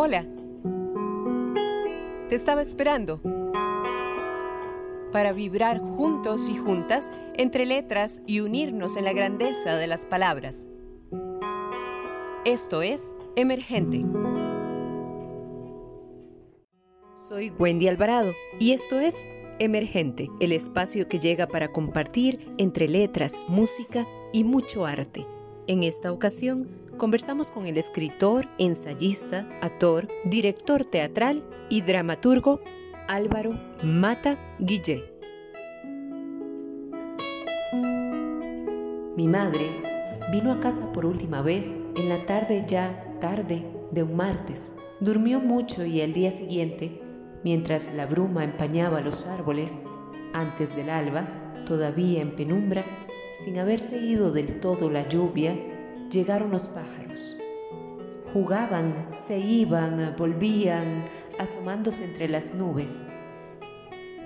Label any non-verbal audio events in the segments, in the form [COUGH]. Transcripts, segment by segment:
Hola. Te estaba esperando para vibrar juntos y juntas entre letras y unirnos en la grandeza de las palabras. Esto es Emergente. Soy Wendy Alvarado y esto es Emergente, el espacio que llega para compartir entre letras, música y mucho arte. En esta ocasión, conversamos con el escritor, ensayista, actor, director teatral y dramaturgo Álvaro Mata Guillé. Mi madre vino a casa por última vez en la tarde ya tarde de un martes. Durmió mucho y el día siguiente, mientras la bruma empañaba los árboles, antes del alba, todavía en penumbra, sin haberse ido del todo la lluvia, llegaron los pájaros. Jugaban, se iban, volvían, asomándose entre las nubes.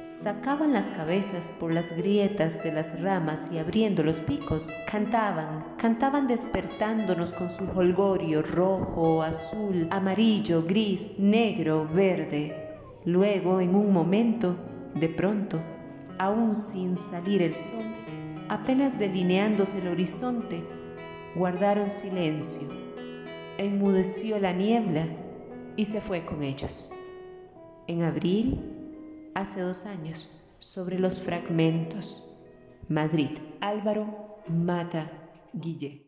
Sacaban las cabezas por las grietas de las ramas y abriendo los picos, cantaban, cantaban despertándonos con su holgorio rojo, azul, amarillo, gris, negro, verde. Luego, en un momento, de pronto, aún sin salir el sol, apenas delineándose el horizonte, guardaron silencio, enmudeció la niebla y se fue con ellos. En abril, hace dos años, sobre los fragmentos. Madrid, Álvaro Mata Guille.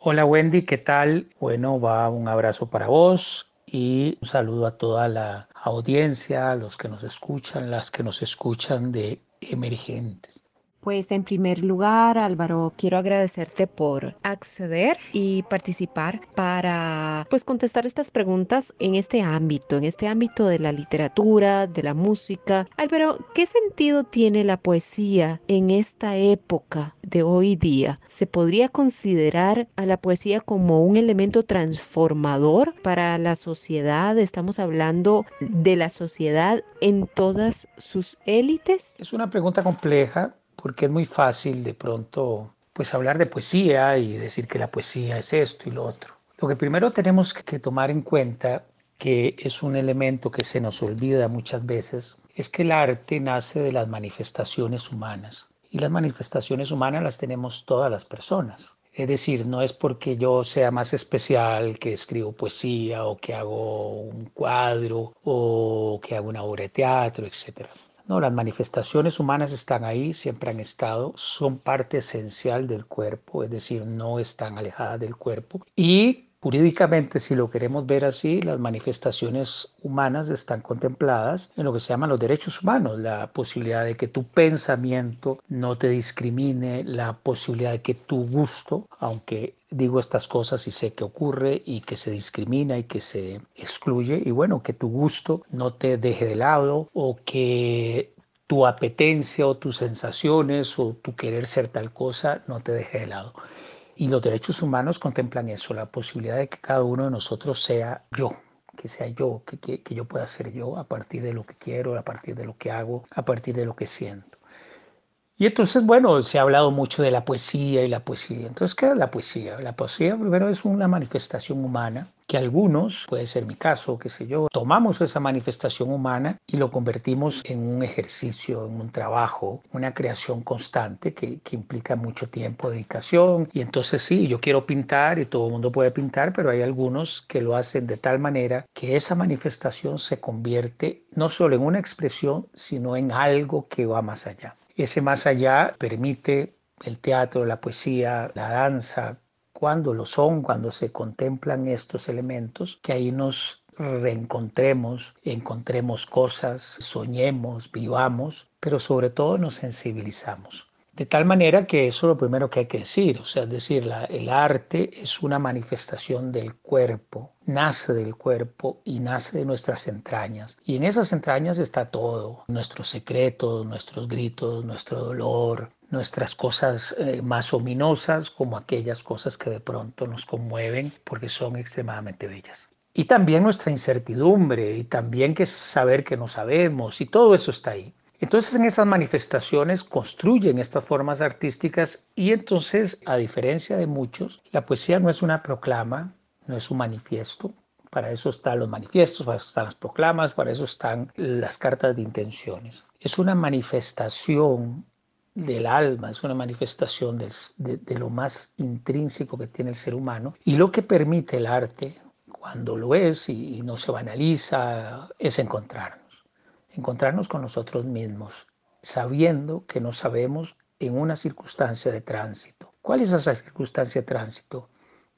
Hola Wendy, ¿qué tal? Bueno, va un abrazo para vos y un saludo a toda la audiencia, los que nos escuchan, las que nos escuchan de emergentes. Pues en primer lugar, Álvaro, quiero agradecerte por acceder y participar para pues contestar estas preguntas en este ámbito, en este ámbito de la literatura, de la música. Álvaro, ¿qué sentido tiene la poesía en esta época de hoy día? ¿Se podría considerar a la poesía como un elemento transformador para la sociedad? Estamos hablando de la sociedad en todas sus élites. Es una pregunta compleja porque es muy fácil de pronto pues hablar de poesía y decir que la poesía es esto y lo otro. Lo que primero tenemos que tomar en cuenta, que es un elemento que se nos olvida muchas veces, es que el arte nace de las manifestaciones humanas. Y las manifestaciones humanas las tenemos todas las personas. Es decir, no es porque yo sea más especial que escribo poesía o que hago un cuadro o que hago una obra de teatro, etcétera. No, las manifestaciones humanas están ahí, siempre han estado, son parte esencial del cuerpo, es decir, no están alejadas del cuerpo. Y Jurídicamente, si lo queremos ver así, las manifestaciones humanas están contempladas en lo que se llaman los derechos humanos, la posibilidad de que tu pensamiento no te discrimine, la posibilidad de que tu gusto, aunque digo estas cosas y sé que ocurre y que se discrimina y que se excluye, y bueno, que tu gusto no te deje de lado o que tu apetencia o tus sensaciones o tu querer ser tal cosa no te deje de lado. Y los derechos humanos contemplan eso, la posibilidad de que cada uno de nosotros sea yo, que sea yo, que, que, yo pueda ser yo a partir de lo que quiero, a partir de lo que hago, a partir de lo que siento. Y entonces, bueno, se ha hablado mucho de la poesía y la poesía. Entonces, ¿qué es la poesía? La poesía primero es una manifestación humana que algunos, puede ser mi caso, qué sé yo, tomamos esa manifestación humana y lo convertimos en un ejercicio, en un trabajo, una creación constante que, implica mucho tiempo, dedicación. Y entonces sí, yo quiero pintar y todo el mundo puede pintar, pero hay algunos que lo hacen de tal manera que esa manifestación se convierte no solo en una expresión, sino en algo que va más allá. Ese más allá permite el teatro, la poesía, la danza, cuando lo son, cuando se contemplan estos elementos, que ahí nos reencontremos, encontremos cosas, soñemos, vivamos, pero sobre todo nos sensibilizamos. De tal manera que eso es lo primero que hay que decir, o sea, es decir, el arte es una manifestación del cuerpo, nace del cuerpo y nace de nuestras entrañas. Y en esas entrañas está todo, nuestros secretos, nuestros gritos, nuestro dolor, nuestras cosas eh, más ominosas como aquellas cosas que de pronto nos conmueven porque son extremadamente bellas. Y también nuestra incertidumbre y también que saber que no sabemos y todo eso está ahí. Entonces en esas manifestaciones construyen estas formas artísticas y entonces a diferencia de muchos, la poesía no es una proclama, no es un manifiesto, Para eso están los manifiestos, para eso están las proclamas, para eso están las cartas de intenciones. Es una manifestación del alma, es una manifestación de, lo más intrínseco que tiene el ser humano. Y lo que permite el arte, cuando lo es y, no se banaliza, es encontrarnos. Encontrarnos con nosotros mismos, sabiendo que no sabemos en una circunstancia de tránsito. ¿Cuál es esa circunstancia de tránsito?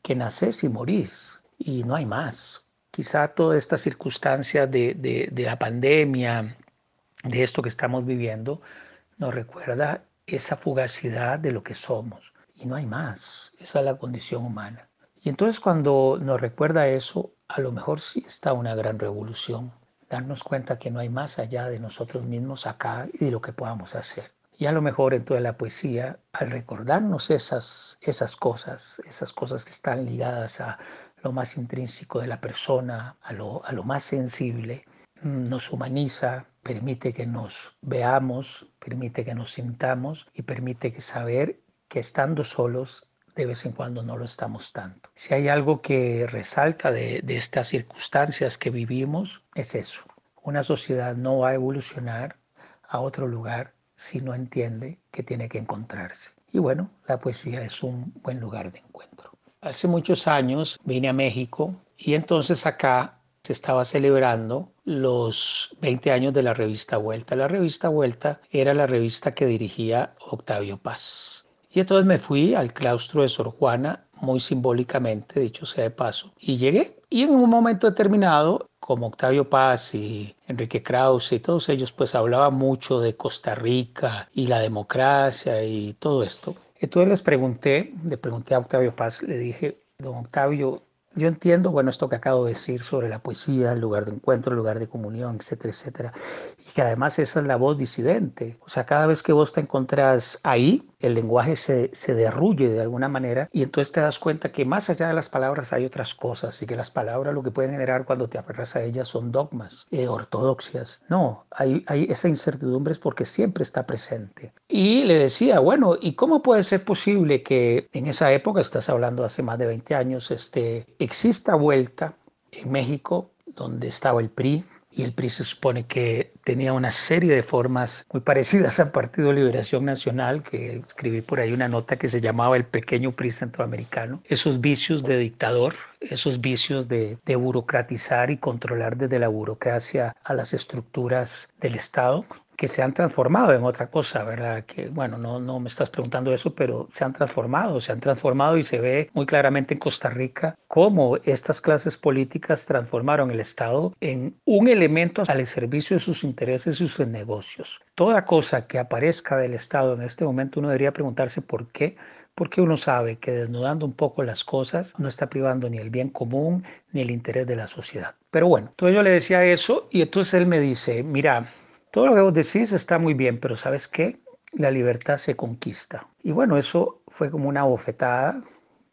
Que nacés y morís y no hay más. Quizá toda esta circunstancia de, de, la pandemia, de esto que estamos viviendo, nos recuerda esa fugacidad de lo que somos y no hay más. Esa es la condición humana. Y entonces cuando nos recuerda eso, a lo mejor sí está una gran revolución, darnos cuenta que no hay más allá de nosotros mismos acá y de lo que podamos hacer. Y a lo mejor en toda la poesía, al recordarnos esas, esas cosas, esas cosas que están ligadas a lo más intrínseco de la persona, a lo, a lo más sensible, nos humaniza, permite que nos veamos, permite que nos sintamos y permite que saber que estando solos de vez en cuando no lo estamos tanto. Si hay algo que resalta de, de estas circunstancias que vivimos, es eso. Una sociedad no va a evolucionar a otro lugar si no entiende que tiene que encontrarse. Y bueno, la poesía es un buen lugar de encuentro. Hace muchos años vine a México y entonces acá se estaba celebrando los 20 años de la revista Vuelta. La revista Vuelta era la revista que dirigía Octavio Paz. Y entonces me fui al claustro de Sor Juana, muy simbólicamente, dicho sea de paso, y llegué. Y en un momento determinado como Octavio Paz y Enrique Krause y todos ellos, pues hablaban mucho de Costa Rica y la democracia y todo esto. Entonces les pregunté, le pregunté a Octavio Paz, le dije, don Octavio, yo entiendo, bueno, esto que acabo de decir sobre la poesía, el lugar de encuentro, el lugar de comunión, etcétera, etcétera. Que además esa es la voz disidente. O sea, cada vez que vos te encontrás ahí, el lenguaje se, se derruye de alguna manera y entonces te das cuenta que más allá de las palabras hay otras cosas y que las palabras lo que pueden generar cuando te aferras a ellas son dogmas, eh, ortodoxias. No, hay, hay esa incertidumbre es porque siempre está presente. Y le decía, bueno, ¿y cómo puede ser posible que en esa época, estás hablando hace más de 20 años, este, exista vuelta en México, donde estaba el PRI, y el PRI se supone que tenía una serie de formas muy parecidas al Partido Liberación Nacional, que escribí por ahí una nota que se llamaba el pequeño PRI centroamericano, esos vicios de dictador, esos vicios de, de burocratizar y controlar desde la burocracia a las estructuras del Estado, que se han transformado en otra cosa, ¿verdad? Que, bueno, no, no me estás preguntando eso, pero se han transformado, se han transformado y se ve muy claramente en Costa Rica cómo estas clases políticas transformaron el Estado en un elemento al servicio de sus intereses y sus negocios. Toda cosa que aparezca del Estado en este momento uno debería preguntarse por qué, porque uno sabe que desnudando un poco las cosas no está privando ni el bien común ni el interés de la sociedad. Pero bueno, entonces yo le decía eso y entonces él me dice, mira, todo lo que vos decís está muy bien, pero ¿sabes qué? La libertad se conquista. Y bueno, eso fue como una bofetada.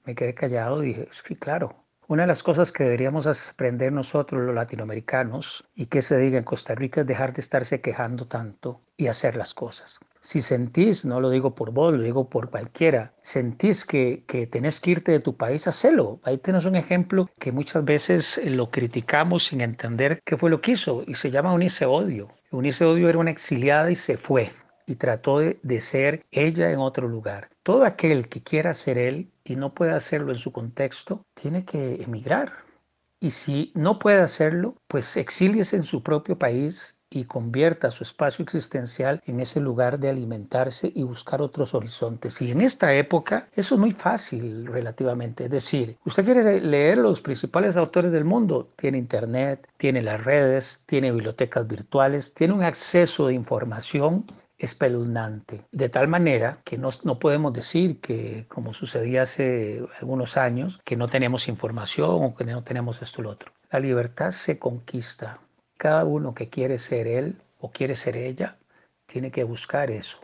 Me quedé callado y dije, sí, claro. Una de las cosas que deberíamos aprender nosotros los latinoamericanos y que se diga en Costa Rica es dejar de estarse quejando tanto y hacer las cosas. Si sentís, no lo digo por vos, lo digo por cualquiera, sentís que, que tenés que irte de tu país, hacelo. Ahí tenés un ejemplo que muchas veces lo criticamos sin entender qué fue lo que hizo y se llama unirse odio. Unice Odio era una exiliada y se fue y trató de, de, ser ella en otro lugar. Todo aquel que quiera ser él y no puede hacerlo en su contexto, tiene que emigrar. Y si no puede hacerlo, pues exíliese en su propio país y convierta su espacio existencial en ese lugar de alimentarse y buscar otros horizontes. Y en esta época eso es muy fácil relativamente. Es decir, usted quiere leer los principales autores del mundo, tiene internet, tiene las redes, tiene bibliotecas virtuales, tiene un acceso de información espeluznante, de tal manera que no, no, podemos decir que, como sucedía hace algunos años, que no tenemos información o que no tenemos esto o lo otro. La libertad se conquista cada uno que quiere ser él o quiere ser ella, tiene que buscar eso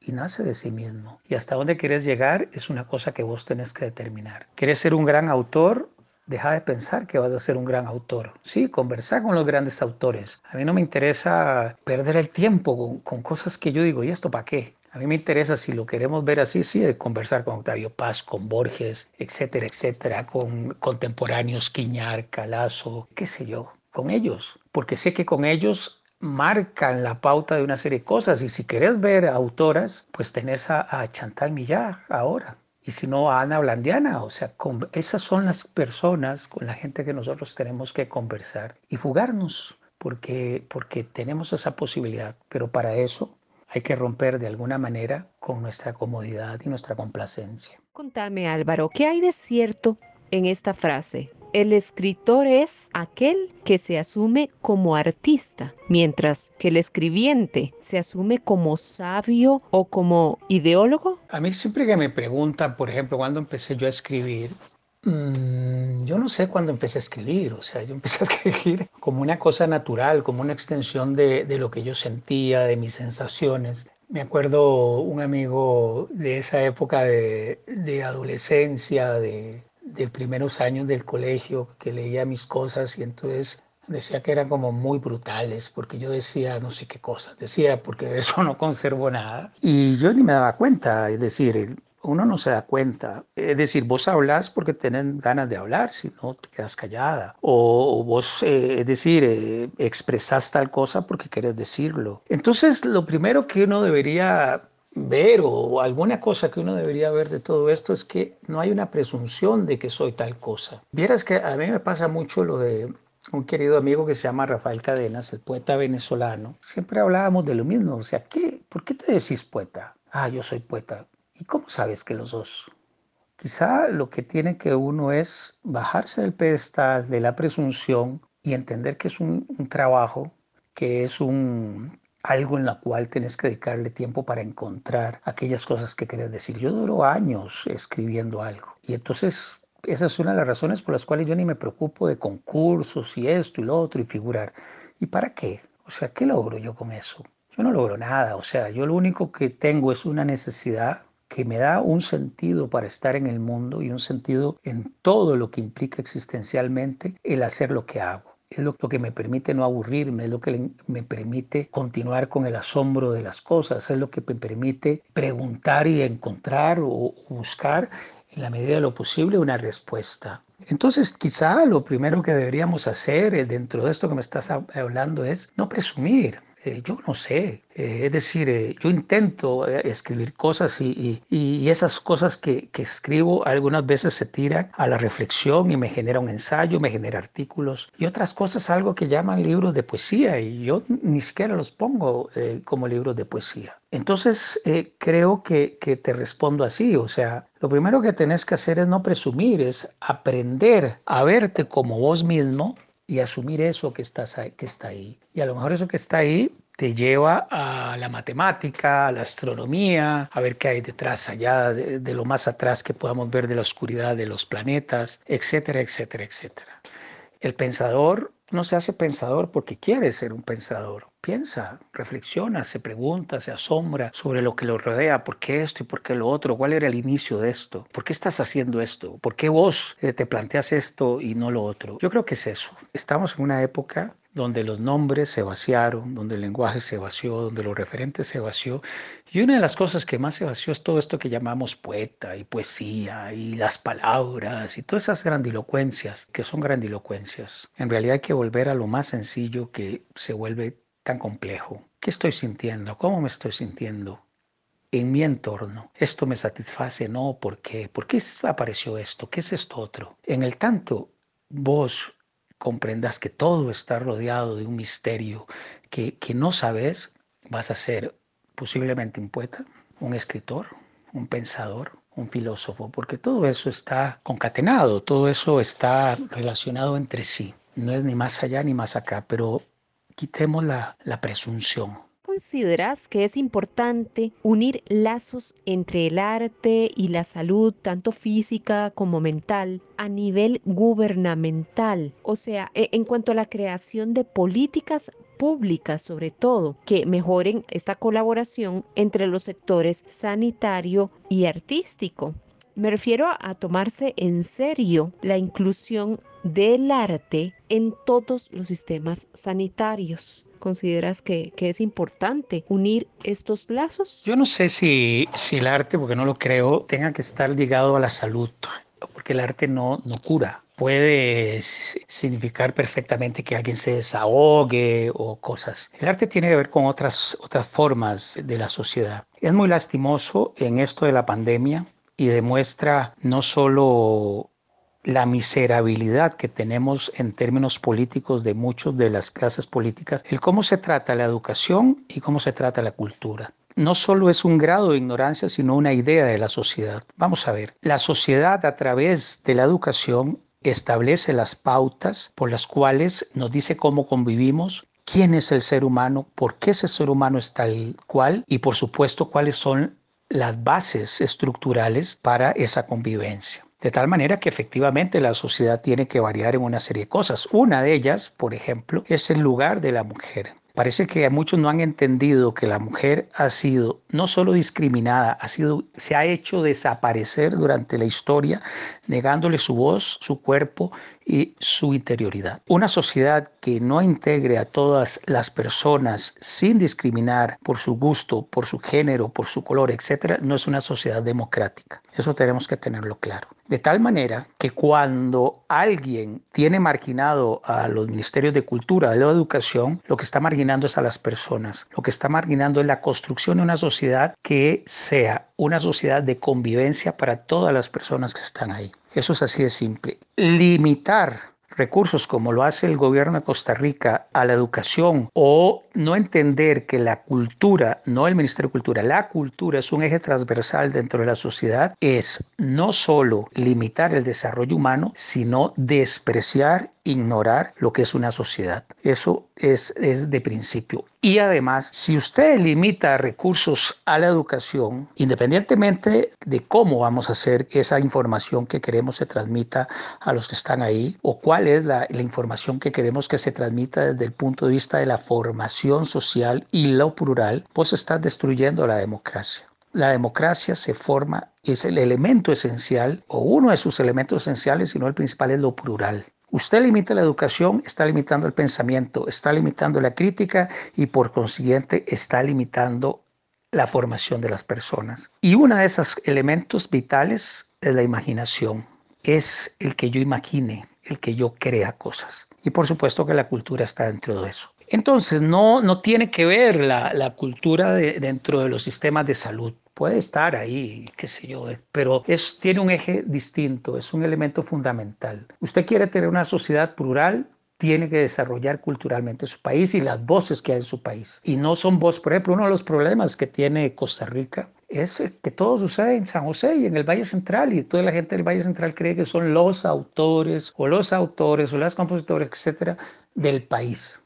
y nace de sí mismo. Y hasta dónde quieres llegar es una cosa que vos tenés que determinar. ¿Quieres ser un gran autor? Deja de pensar que vas a ser un gran autor. Sí, conversar con los grandes autores. A mí no me interesa perder el tiempo con, cosas que yo digo, ¿y esto para qué? A mí me interesa, si lo queremos ver así, sí, de conversar con Octavio Paz, con Borges, etcétera, etcétera, con contemporáneos, Quiñar, Calazo, qué sé yo, con ellos, porque sé que con ellos marcan la pauta de una serie de cosas y si querés ver autoras, pues tenés a Chantal Millar ahora, y si no a Ana Blandiana. O sea, con, esas son las personas con la gente que nosotros tenemos que conversar y fugarnos, porque, porque tenemos esa posibilidad. Pero para eso hay que romper de alguna manera con nuestra comodidad y nuestra complacencia. Contame Álvaro, ¿qué hay de cierto en esta frase? El escritor es aquel que se asume como artista, mientras que el escribiente se asume como sabio o como ideólogo. A mí siempre que me preguntan, por ejemplo, cuando empecé yo a escribir, mmm, yo no sé cuándo empecé a escribir, o sea, yo empecé a [LAUGHS] escribir como una cosa natural, como una extensión de, lo que yo sentía, de mis sensaciones. Me acuerdo un amigo de esa época de adolescencia, de, de primeros años del colegio que leía mis cosas y entonces decía que eran como muy brutales porque yo decía no sé qué cosas, decía porque de eso [LAUGHS] no conservo nada y yo ni me daba cuenta, es decir, uno no se da cuenta. Es decir, vos hablas porque tenés ganas de hablar, si no te quedas callada. O, vos, eh, es decir, eh, expresas tal cosa porque querés decirlo. Entonces, lo primero que uno debería ver o alguna cosa que uno debería ver de todo esto es que no hay una presunción de que soy tal cosa. Vieras que a mí me pasa mucho lo de un querido amigo que se llama Rafael Cadenas, el poeta venezolano. Siempre hablábamos de lo mismo, o sea, ¿qué, ¿por qué te decís poeta? Ah, yo soy poeta. ¿Y cómo sabes que los dos? Quizá lo que tiene que uno es bajarse del pedestal de la presunción y entender que es un, un trabajo, que es un, algo en la cual tienes que dedicarle tiempo para encontrar aquellas cosas que quieres decir. Yo duro años escribiendo algo y entonces esa es una de las razones por las cuales yo ni me preocupo de concursos y esto y lo otro y figurar. ¿Y para qué? O sea, ¿qué logro yo con eso? Yo no logro nada, o sea, yo lo único que tengo es una necesidad que me da un sentido para estar en el mundo y un sentido en todo lo que implica existencialmente el hacer lo que hago es lo, que me permite no aburrirme, es lo que me permite continuar con el asombro de las cosas, es lo que me permite preguntar y encontrar o buscar en la medida de lo posible una respuesta. Entonces, quizá lo primero que deberíamos hacer eh, dentro de esto que me estás hablando es no presumir, eh, yo no sé, eh, es decir, eh, yo intento escribir cosas y, y, esas cosas que, que, escribo algunas veces se tiran a la reflexión y me genera un ensayo, me genera artículos y otras cosas algo que llaman libros de poesía y yo ni siquiera los pongo como libros de poesía. Entonces, creo que, que te respondo así, o sea, lo primero que tenés que hacer es no presumir, es aprender a verte como vos mismo y asumir eso que, estás que está ahí. Y a lo mejor eso que está ahí te lleva a la matemática, a la astronomía, a ver qué hay detrás, allá de, de lo más atrás que podamos ver de la oscuridad de los planetas, etcétera, etcétera, etcétera. El pensador no se hace pensador porque quiere ser un pensador. Piensa, reflexiona, se pregunta, se asombra sobre lo que lo rodea, por qué esto y por qué lo otro, cuál era el inicio de esto, por qué estás haciendo esto, por qué vos eh, te planteas esto y no lo otro. Yo creo que es eso. Estamos en una época donde los nombres se vaciaron, donde el lenguaje se vació, donde los referentes se vació. Y una de las cosas que más se vació es todo esto que llamamos poeta y poesía y las palabras y todas esas grandilocuencias, que son grandilocuencias. En realidad hay que volver a lo más sencillo que se vuelve tan complejo. ¿Qué estoy sintiendo? ¿Cómo me estoy sintiendo? en mi entorno. Esto me satisface, no, ¿por qué? ¿Por qué apareció esto? ¿Qué es esto otro? En el tanto, vos comprendas que todo está rodeado de un misterio que, que no sabes, vas a ser posiblemente un poeta, un escritor, un pensador, un filósofo, porque todo eso está concatenado, todo eso está relacionado entre sí. No es ni más allá ni más acá, pero quitemos la, la presunción consideras que es importante unir lazos entre el arte y la salud, tanto física como mental, a nivel gubernamental? O sea, e, en cuanto a la creación de políticas públicas sobre todo que mejoren esta colaboración entre los sectores sanitario y artístico. Me refiero a tomarse en serio la inclusión del arte en todos los sistemas sanitarios. ¿Consideras que, es importante unir estos lazos? Yo no sé si, si el arte, porque no lo creo, tenga que estar ligado a la salud, porque el arte no, no cura puede significar perfectamente que alguien se desahogue o cosas. El arte tiene que ver con otras, otras formas de la sociedad. Es muy lastimoso en esto de la pandemia y demuestra no solo la miserabilidad que tenemos en términos políticos de muchas de las clases políticas, el cómo se trata la educación y cómo se trata la cultura no solo es un grado de ignorancia, sino una idea de la sociedad. Vamos a ver, la sociedad a través de la educación establece las pautas por las cuales nos dice cómo convivimos, quién es el ser humano, por qué ese ser humano es tal cual y por supuesto cuáles son las bases estructurales para esa convivencia. De tal manera que efectivamente la sociedad tiene que variar en una serie de cosas. Una de ellas, por ejemplo, es el lugar de la mujer. Parece que muchos no han entendido que la mujer ha sido no solo discriminada, ha sido, se ha hecho desaparecer durante la historia, negándole su voz, su cuerpo y su interioridad. Una sociedad que no integre a todas las personas sin discriminar por su gusto, por su género, por su color, etcétera, no es una sociedad democrática. Eso tenemos que tenerlo claro. De tal manera que cuando alguien tiene marginado a los ministerios de cultura, de educación, lo que está marginando es a las personas. Lo que está marginando es la construcción de una sociedad que sea una sociedad de convivencia para todas las personas que están ahí. Eso es así de simple. Limitar recursos como lo hace el gobierno de Costa Rica a la educación o no entender que la cultura, no el Ministerio de Cultura, la cultura es un eje transversal dentro de la sociedad, es no solo limitar el desarrollo humano, sino despreciar ignorar lo que es una sociedad. Eso es, es de principio. Y además, si usted limita recursos a la educación, independientemente de cómo vamos a hacer esa información que queremos se transmita a los que están ahí, o cuál es la, la información que queremos que se transmita desde el punto de vista de la formación social y lo plural, pues está destruyendo la democracia. La democracia se forma, es el elemento esencial, o uno de sus elementos esenciales, sino el principal es lo plural. Usted limita la educación, está limitando el pensamiento, está limitando la crítica y por consiguiente está limitando la formación de las personas. Y uno de esos elementos vitales es la imaginación. Es el que yo imagine, el que yo crea cosas. Y por supuesto que la cultura está dentro de eso. Entonces, no, no tiene que ver la, la cultura dentro de los sistemas de salud puede estar ahí, qué sé yo, eh, pero es, tiene un eje distinto, es un elemento fundamental. Usted quiere tener una sociedad plural, tiene que desarrollar culturalmente su país y las voces que hay en su país. Y no son voces, por ejemplo, uno de los problemas que tiene Costa Rica es que todo sucede en San José y en el Valle Central y toda la gente del Valle Central cree que son los autores o los autores o las compositores, etcétera, del país.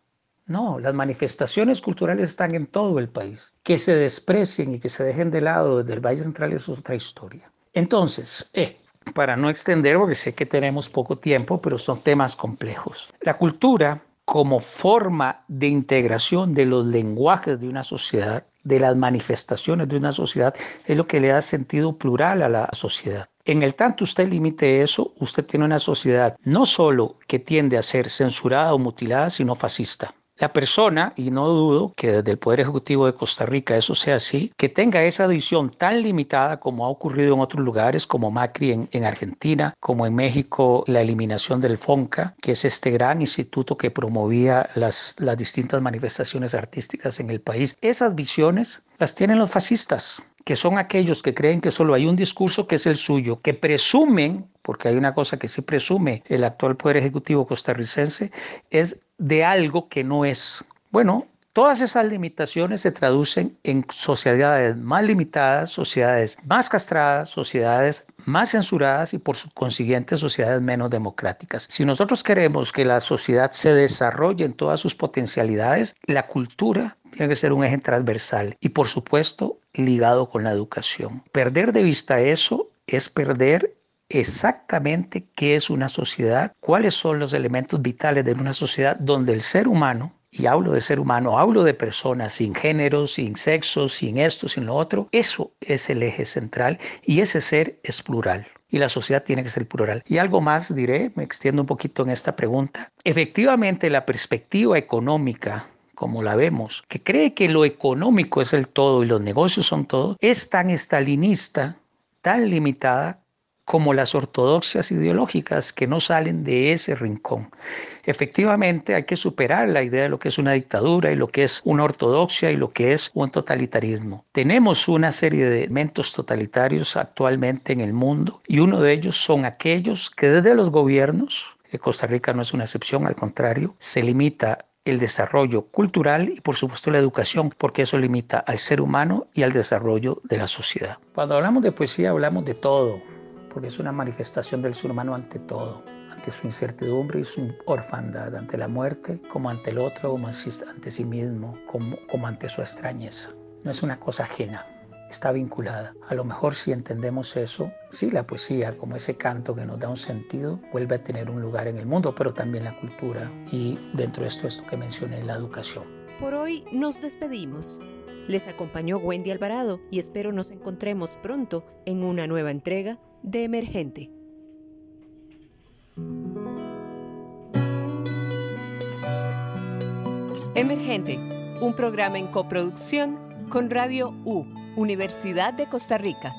No, las manifestaciones culturales están en todo el país. Que se desprecien y que se dejen de lado desde el Valle Central es otra historia. Entonces, eh, para no extender, porque sé que tenemos poco tiempo, pero son temas complejos. La cultura como forma de integración de los lenguajes de una sociedad, de las manifestaciones de una sociedad, es lo que le da sentido plural a la sociedad. En el tanto usted limite eso, usted tiene una sociedad no solo que tiende a ser censurada o mutilada, sino fascista. La persona, y no dudo que desde el Poder Ejecutivo de Costa Rica eso sea así, que tenga esa visión tan limitada como ha ocurrido en otros lugares, como Macri en, Argentina, como en México la eliminación del FONCA, que es este gran instituto que promovía las, las distintas manifestaciones artísticas en el país. Esas visiones las tienen los fascistas que son aquellos que creen que solo hay un discurso que es el suyo, que presumen, porque hay una cosa que sí presume el actual Poder Ejecutivo costarricense, es de algo que no es. Bueno, todas esas limitaciones se traducen en sociedades más limitadas, sociedades más castradas, sociedades más censuradas y por consiguiente sociedades menos democráticas. Si nosotros queremos que la sociedad se desarrolle en todas sus potencialidades, la cultura tiene que ser un eje transversal y por supuesto ligado con la educación. Perder de vista eso es perder exactamente qué es una sociedad, cuáles son los elementos vitales de una sociedad donde el ser humano y hablo de ser humano, hablo de personas sin género, sin sexo, sin esto, sin lo otro, eso es el eje central y ese ser es plural y la sociedad tiene que ser plural. Y algo más diré, me extiendo un poquito en esta pregunta. Efectivamente, la perspectiva económica como la vemos, que cree que lo económico es el todo y los negocios son todo, es tan estalinista, tan limitada como las ortodoxias ideológicas que no salen de ese rincón. Efectivamente, hay que superar la idea de lo que es una dictadura y lo que es una ortodoxia y lo que es un totalitarismo. Tenemos una serie de elementos totalitarios actualmente en el mundo y uno de ellos son aquellos que desde los gobiernos, Costa Rica no es una excepción, al contrario, se limita el desarrollo cultural y por supuesto la educación, porque eso limita al ser humano y al desarrollo de la sociedad. Cuando hablamos de poesía hablamos de todo, porque es una manifestación del ser humano ante todo, ante su incertidumbre y su orfandad, ante la muerte, como ante el otro, como ante sí mismo, como, como ante su extrañeza. No es una cosa ajena, está vinculada. A lo mejor si entendemos eso, sí, la poesía como ese canto que nos da un sentido vuelve a tener un lugar en el mundo, pero también la cultura y dentro de esto esto que mencioné, la educación. Por hoy nos despedimos. Les acompañó Wendy Alvarado y espero nos encontremos pronto en una nueva entrega de Emergente. Emergente, un programa en coproducción con Radio U, Universidad de Costa Rica.